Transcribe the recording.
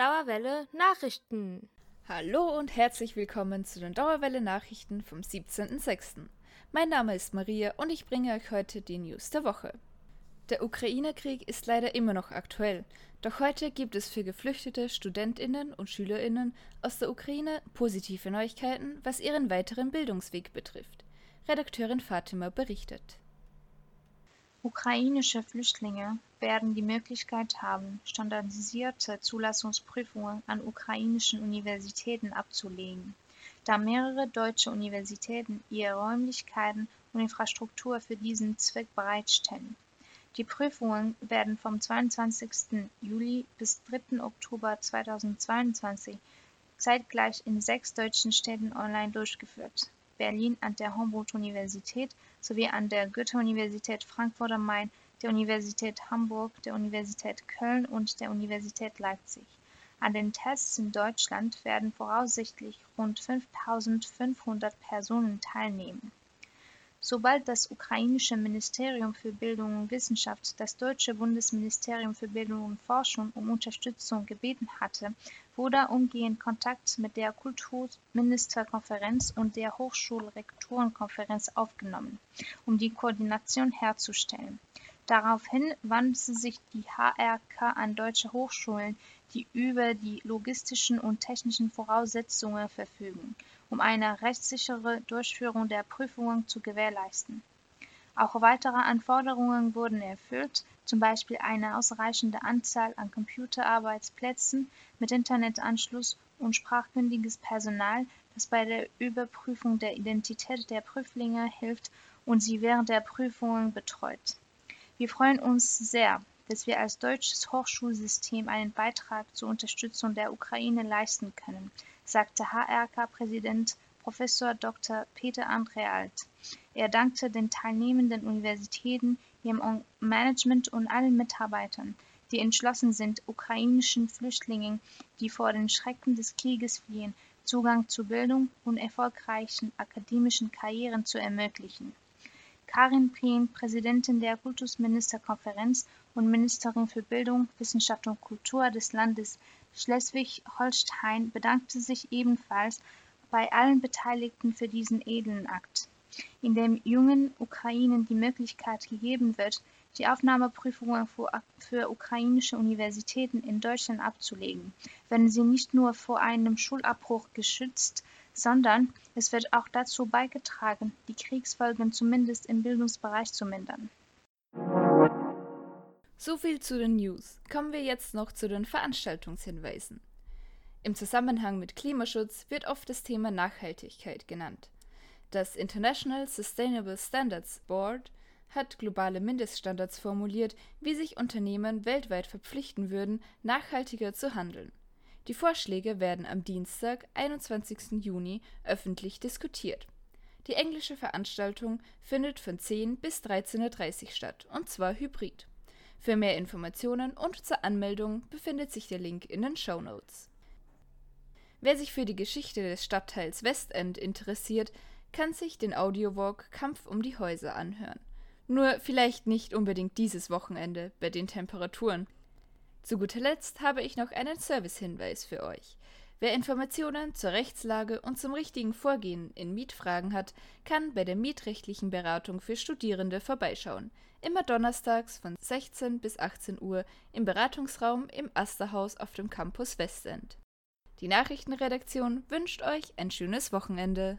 Dauerwelle Nachrichten. Hallo und herzlich willkommen zu den Dauerwelle Nachrichten vom 17.06. Mein Name ist Maria und ich bringe euch heute die News der Woche. Der Ukraine-Krieg ist leider immer noch aktuell, doch heute gibt es für geflüchtete Studentinnen und Schülerinnen aus der Ukraine positive Neuigkeiten, was ihren weiteren Bildungsweg betrifft. Redakteurin Fatima berichtet. Ukrainische Flüchtlinge werden die Möglichkeit haben, standardisierte Zulassungsprüfungen an ukrainischen Universitäten abzulegen, da mehrere deutsche Universitäten ihre Räumlichkeiten und Infrastruktur für diesen Zweck bereitstellen. Die Prüfungen werden vom 22. Juli bis 3. Oktober 2022 zeitgleich in sechs deutschen Städten online durchgeführt: Berlin an der Humboldt-Universität sowie an der Goethe-Universität Frankfurt am Main, der Universität Hamburg, der Universität Köln und der Universität Leipzig. An den Tests in Deutschland werden voraussichtlich rund 5500 Personen teilnehmen Sobald das ukrainische Ministerium für Bildung und Wissenschaft das deutsche Bundesministerium für Bildung und Forschung um Unterstützung gebeten hatte, wurde umgehend Kontakt mit der Kulturministerkonferenz und der Hochschulrektorenkonferenz aufgenommen, um die Koordination herzustellen. Daraufhin wandte sich die HRK an deutsche Hochschulen, die über die logistischen und technischen Voraussetzungen verfügen um eine rechtssichere Durchführung der Prüfungen zu gewährleisten. Auch weitere Anforderungen wurden erfüllt, zum Beispiel eine ausreichende Anzahl an Computerarbeitsplätzen mit Internetanschluss und sprachkundiges Personal, das bei der Überprüfung der Identität der Prüflinge hilft und sie während der Prüfungen betreut. Wir freuen uns sehr, dass wir als deutsches Hochschulsystem einen Beitrag zur Unterstützung der Ukraine leisten können, sagte HRK-Präsident Prof. Dr. Peter Andrealt. Er dankte den teilnehmenden Universitäten, ihrem Management und allen Mitarbeitern, die entschlossen sind, ukrainischen Flüchtlingen, die vor den Schrecken des Krieges fliehen, Zugang zu Bildung und erfolgreichen akademischen Karrieren zu ermöglichen. Karin Prien, Präsidentin der Kultusministerkonferenz und Ministerin für Bildung, Wissenschaft und Kultur des Landes Schleswig-Holstein bedankte sich ebenfalls bei allen Beteiligten für diesen edlen Akt, in dem jungen Ukrainern die Möglichkeit gegeben wird, die Aufnahmeprüfungen für ukrainische Universitäten in Deutschland abzulegen, werden sie nicht nur vor einem Schulabbruch geschützt, sondern es wird auch dazu beigetragen, die Kriegsfolgen zumindest im Bildungsbereich zu mindern. So viel zu den News. Kommen wir jetzt noch zu den Veranstaltungshinweisen. Im Zusammenhang mit Klimaschutz wird oft das Thema Nachhaltigkeit genannt. Das International Sustainable Standards Board hat globale Mindeststandards formuliert, wie sich Unternehmen weltweit verpflichten würden, nachhaltiger zu handeln. Die Vorschläge werden am Dienstag, 21. Juni, öffentlich diskutiert. Die englische Veranstaltung findet von 10 bis 13.30 Uhr statt, und zwar hybrid. Für mehr Informationen und zur Anmeldung befindet sich der Link in den Show Notes. Wer sich für die Geschichte des Stadtteils Westend interessiert, kann sich den Audiowalk Kampf um die Häuser anhören. Nur vielleicht nicht unbedingt dieses Wochenende bei den Temperaturen. Zu guter Letzt habe ich noch einen Servicehinweis für euch. Wer Informationen zur Rechtslage und zum richtigen Vorgehen in Mietfragen hat, kann bei der mietrechtlichen Beratung für Studierende vorbeischauen. Immer donnerstags von 16 bis 18 Uhr im Beratungsraum im Asterhaus auf dem Campus Westend. Die Nachrichtenredaktion wünscht euch ein schönes Wochenende.